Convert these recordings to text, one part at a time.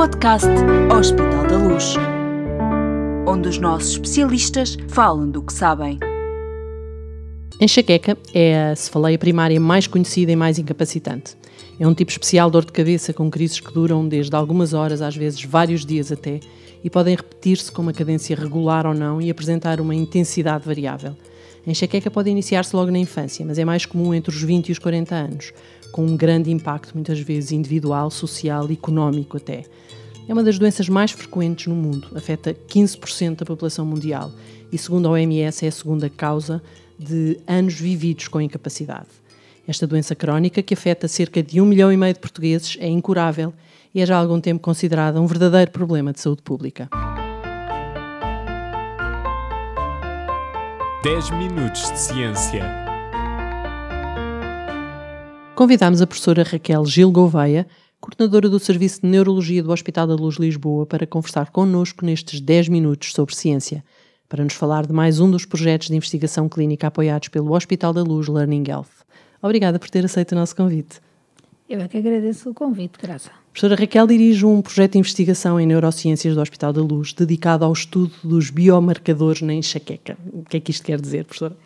podcast Hospital da Luz, onde os nossos especialistas falam do que sabem. Enxaqueca é a cefaleia primária mais conhecida e mais incapacitante. É um tipo especial de dor de cabeça com crises que duram desde algumas horas, às vezes vários dias até, e podem repetir-se com uma cadência regular ou não e apresentar uma intensidade variável. A enxaqueca pode iniciar-se logo na infância, mas é mais comum entre os 20 e os 40 anos, com um grande impacto, muitas vezes individual, social e económico até. É uma das doenças mais frequentes no mundo, afeta 15% da população mundial e, segundo a OMS, é a segunda causa de anos vividos com incapacidade. Esta doença crónica, que afeta cerca de um milhão e meio de portugueses, é incurável e é já há algum tempo considerada um verdadeiro problema de saúde pública. 10 minutos de ciência. Convidámos a professora Raquel Gil Gouveia, coordenadora do Serviço de Neurologia do Hospital da Luz Lisboa, para conversar connosco nestes 10 minutos sobre ciência, para nos falar de mais um dos projetos de investigação clínica apoiados pelo Hospital da Luz Learning Health. Obrigada por ter aceito o nosso convite. Eu é que agradeço o convite, Graça. A professora Raquel dirige um projeto de investigação em neurociências do Hospital da Luz dedicado ao estudo dos biomarcadores na enxaqueca. O que é que isto quer dizer, professora?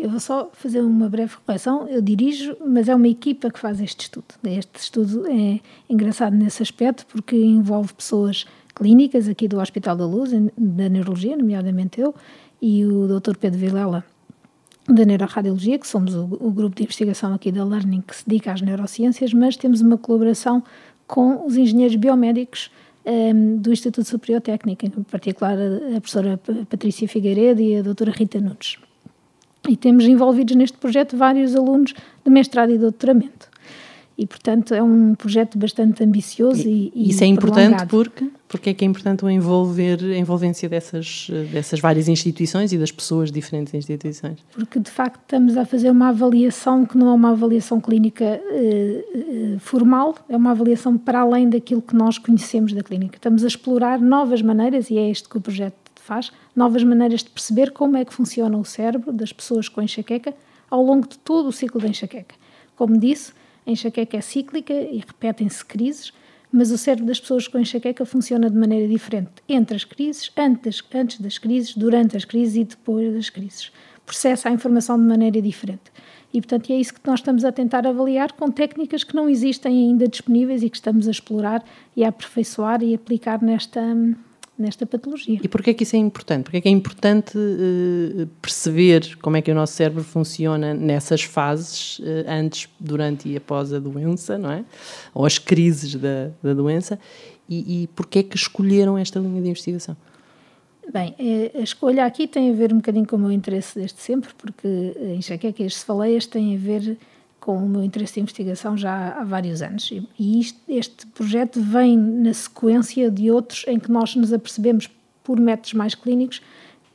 Eu vou só fazer uma breve correção. Eu dirijo, mas é uma equipa que faz este estudo. Este estudo é engraçado nesse aspecto porque envolve pessoas clínicas aqui do Hospital da Luz, da Neurologia, nomeadamente eu, e o Dr. Pedro Vilela, da Neuroradiologia, que somos o, o, grupo de investigação aqui da Learning que se dedica às neurociências, mas temos uma colaboração com os engenheiros biomédicos um, ehm, do Instituto Superior Técnico, em particular a, a professora Patrícia Figueiredo e a doutora Rita Nunes. E temos envolvidos neste projeto vários alunos de mestrado e doutoramento. E, portanto, é um projeto bastante ambicioso e, e Isso é importante porque, porque é que é importante o envolver, a envolvência dessas, dessas várias instituições e das pessoas de diferentes instituições? Porque, de facto, estamos a fazer uma avaliação que não é uma avaliação clínica eh, eh, formal, é uma avaliação para além daquilo que nós conhecemos da clínica. Estamos a explorar novas maneiras, e é isto que o projeto faz, novas maneiras de perceber como é que funciona o cérebro das pessoas com enxaqueca ao longo de todo o ciclo da enxaqueca. Como disse, a enxaqueca é cíclica e repetem-se crises, mas o cérebro das pessoas com enxaqueca funciona de maneira diferente entre as crises, antes, antes das crises, durante as crises e depois das crises. Processa a informação de maneira diferente. E, portanto, é isso que nós estamos a tentar avaliar com técnicas que não existem ainda disponíveis e que estamos a explorar e a aperfeiçoar e aplicar nesta, nesta patologia. E porquê é que isso é importante? Porquê é que é importante uh, perceber como é que o nosso cérebro funciona nessas fases, uh, antes, durante e após a doença, não é? Ou as crises da, da doença, e, e porquê é que escolheram esta linha de investigação? Bem, eh, a escolha aqui tem a ver um bocadinho com o meu interesse desde sempre, porque a enxaqueca e as cefaleias têm a ver com o meu interesse de investigação já há vários anos. E isto, este projeto vem na sequência de outros em que nós nos apercebemos, por métodos mais clínicos,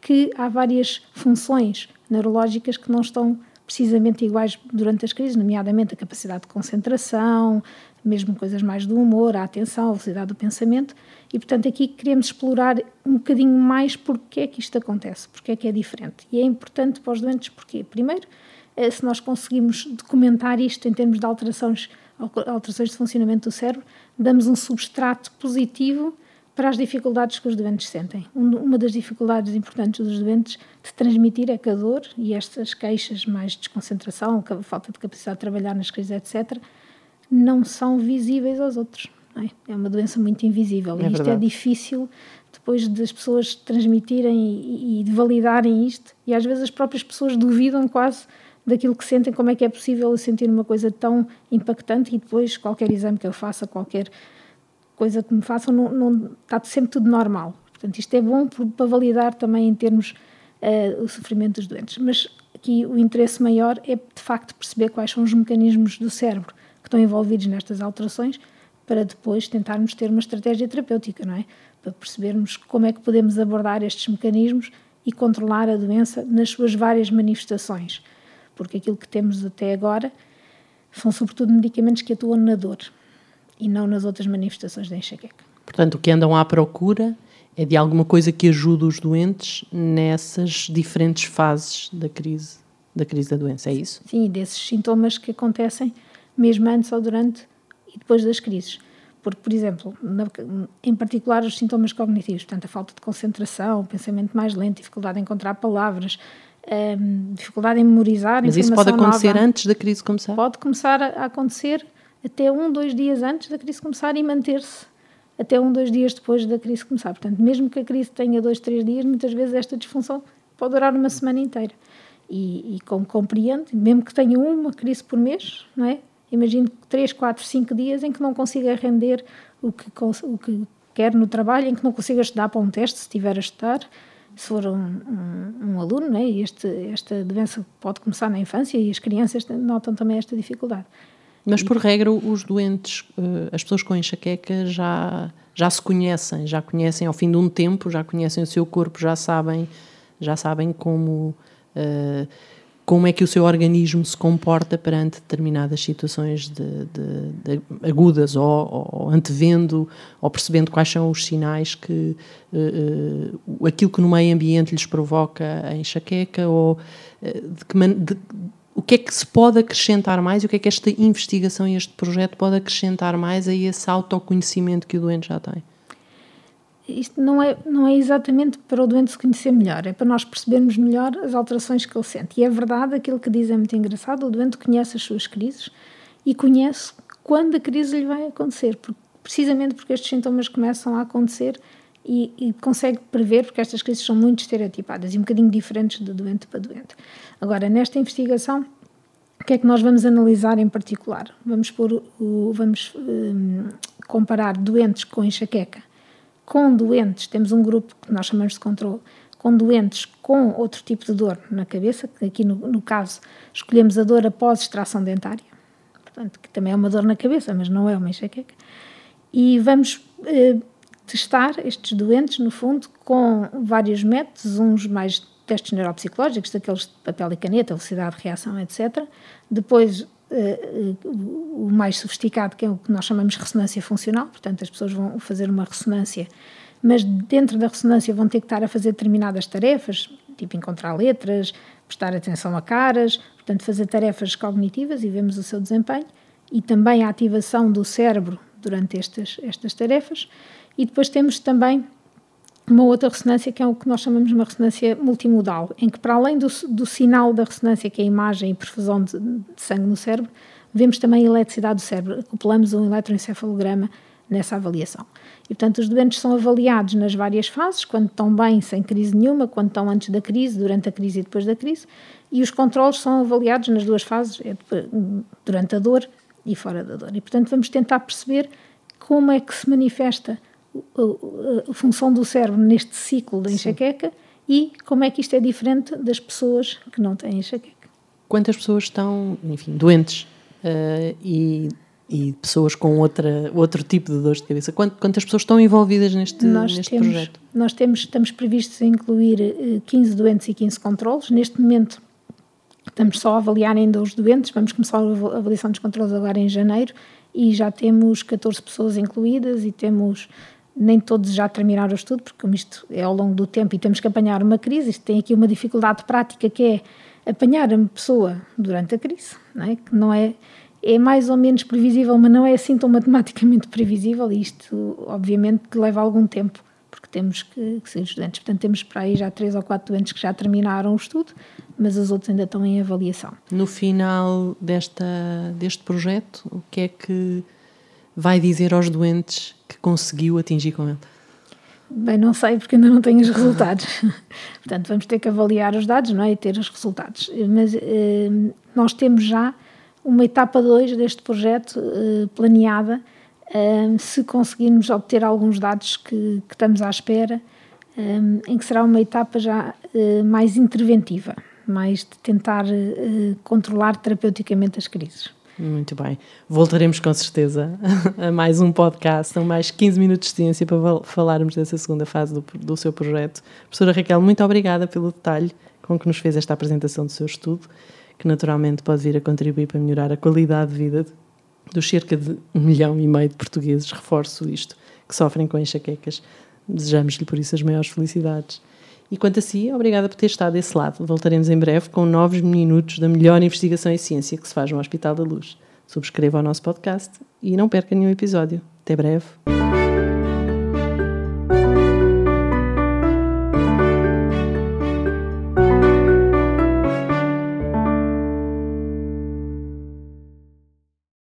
que há várias funções neurológicas que não estão precisamente iguais durante as crises, nomeadamente a capacidade de concentração, mesmo coisas mais do humor, a atenção, a velocidade do pensamento, e portanto aqui queremos explorar um bocadinho mais porque é que isto acontece, porque é que é diferente. E é importante para os doentes porque, primeiro, se nós conseguimos documentar isto em termos de alterações, alterações de funcionamento do cérebro, damos um substrato positivo para as dificuldades que os doentes sentem. Uma das dificuldades importantes dos doentes de transmitir é que a dor e estas queixas mais de desconcentração, falta de capacidade de trabalhar nas crises, etc., não são visíveis aos outros. É? é? uma doença muito invisível é e isto é verdade. é difícil depois das pessoas transmitirem e, e de validarem isto e às vezes as próprias pessoas duvidam quase daquilo que sentem, como é que é possível eu sentir uma coisa tão impactante e depois qualquer exame que eu faça, qualquer coisa que me façam, não, não, está sempre tudo normal. Portanto, isto é bom para validar também em termos uh, o sofrimento dos doentes. Mas aqui o interesse maior é, de facto, perceber quais são os mecanismos do cérebro que estão envolvidos nestas alterações para depois tentarmos ter uma estratégia terapêutica, não é? Para percebermos como é que podemos abordar estes mecanismos e controlar a doença nas suas várias manifestações porque aquilo que temos até agora são sobretudo medicamentos que atuam na dor e não nas outras manifestações da enxaqueca. Portanto, o que andam à procura é de alguma coisa que ajude os doentes nessas diferentes fases da crise, da crise da doença, é isso? Sim, desses sintomas que acontecem mesmo antes ou durante e depois das crises. porque, por exemplo, na, em particular os sintomas cognitivos, portanto, a falta de concentração, o pensamento mais lento, dificuldade em encontrar palavras, um, dificuldade em memorizar Mas isso pode acontecer nova, antes da crise começar? Pode começar a acontecer até um, dois dias antes da crise começar e manter-se até um, dois dias depois da crise começar. Portanto, mesmo que a crise tenha dois, três dias, muitas vezes esta disfunção pode durar uma semana inteira. E, e como compreende, mesmo que tenha uma crise por mês, não é? Imagino 3, 4, 5 dias em que não consiga render o que, o que quer no trabalho, em que não consiga estudar para um teste, se estiver a estudar, se for um, um, um aluno, né? este, esta doença pode começar na infância e as crianças notam também esta dificuldade. Mas, por regra, os doentes, eh, as pessoas com enxaqueca já, já se conhecem, já conhecem ao fim de um tempo, já conhecem o seu corpo, já sabem, já sabem como uh, como é que o seu organismo se comporta perante determinadas situações de, de, de agudas ou, ou, antevendo ou percebendo quais são os sinais que uh, aquilo que no meio ambiente lhes provoca a enxaqueca ou uh, de que man, o que é que se pode acrescentar mais e o que é que esta investigação e este projeto pode acrescentar mais a esse autoconhecimento que o doente já tem? Isto não é, não é exatamente para o doente se conhecer melhor, é para nós percebermos melhor as alterações que ele sente. E é verdade, aquilo que diz é muito engraçado: o doente conhece as suas crises e conhece quando a crise lhe vai acontecer, porque, precisamente porque estes sintomas começam a acontecer e, e, consegue prever, porque estas crises são muito estereotipadas e um bocadinho diferentes de doente para doente. Agora, nesta investigação, o que é que nós vamos analisar em particular? Vamos, pôr o, vamos um, comparar doentes com enxaqueca com doentes, temos um grupo que nós chamamos de controle, com doentes com outro tipo de dor na cabeça, aqui no, no caso escolhemos a dor após extração dentária, portanto, que também é uma dor na cabeça, mas não é uma enxaqueca, e vamos eh, testar estes doentes, no fundo, com vários métodos, uns mais testes neuropsicológicos, daqueles de papel e caneta, velocidade de reação, etc. Depois o mais sofisticado, que é o que nós chamamos de ressonância funcional, portanto, as pessoas vão fazer uma ressonância, mas dentro da ressonância vão ter que estar a fazer determinadas tarefas, tipo encontrar letras, prestar atenção a caras, portanto, fazer tarefas cognitivas e vemos o seu desempenho, e também a ativação do cérebro durante estas, estas tarefas. E depois temos também uma outra ressonância que é o que nós chamamos de uma ressonância multimodal, em que para além do, do sinal da ressonância, que é a imagem e perfusão de, de, sangue no cérebro, vemos também a eletricidade do cérebro, acoplamos um eletroencefalograma nessa avaliação. E, portanto, os doentes são avaliados nas várias fases, quando estão bem, sem crise nenhuma, quando estão antes da crise, durante a crise e depois da crise, e os controles são avaliados nas duas fases, é durante a dor e fora da dor. E, portanto, vamos tentar perceber como é que se manifesta a, função do cérebro neste ciclo da enxaqueca Sim. e como é que isto é diferente das pessoas que não têm enxaqueca. Quantas pessoas estão, enfim, doentes uh, e, e, pessoas com outra, outro tipo de dores de cabeça? Quantas pessoas estão envolvidas neste, nós neste temos, projeto? Nós temos, estamos previstos a incluir 15 eh, doentes e 15 controles. Neste momento estamos só a avaliar ainda os doentes, vamos começar a avaliação dos controles agora em janeiro e já temos 14 pessoas incluídas e temos nem todos já terminaram o estudo, porque isto é ao longo do tempo e temos que apanhar uma crise. Isto tem aqui uma dificuldade prática que é apanhar a pessoa durante a crise, não é? que não é, é mais ou menos previsível, mas não é assim tão matematicamente previsível e isto, obviamente, leva algum tempo, porque temos que, que ser estudantes. Portanto, temos para aí já três ou quatro doentes que já terminaram o estudo, mas os outros ainda estão em avaliação. No final desta, deste projeto, o que é que vai dizer aos doentes que conseguiu atingir com ele? Bem, não sei porque ainda não tenho os resultados. Portanto, vamos ter que avaliar os dados não é? e ter os resultados. Mas eh, nós temos já uma etapa 2 deste projeto eh, planeada. Eh, se conseguirmos obter alguns dados que, que estamos à espera, eh, em que será uma etapa já eh, mais interventiva, mais de tentar eh, controlar terapeuticamente as crises. Muito bem. Voltaremos com certeza a mais um podcast, são mais 15 minutos de ciência para falarmos dessa segunda fase do, do seu projeto. Professora Raquel, muito obrigada pelo detalhe com que nos fez esta apresentação do seu estudo, que naturalmente pode vir a contribuir para melhorar a qualidade de vida dos cerca de um milhão e meio de portugueses, reforço isto, que sofrem com enxaquecas. Desejamos-lhe por isso as maiores felicidades. E quanto a si, obrigada por ter estado desse lado. Voltaremos em breve com novos minutos da melhor investigação em ciência que se faz no Hospital da Luz. Subscreva o nosso podcast e não perca nenhum episódio. Até breve.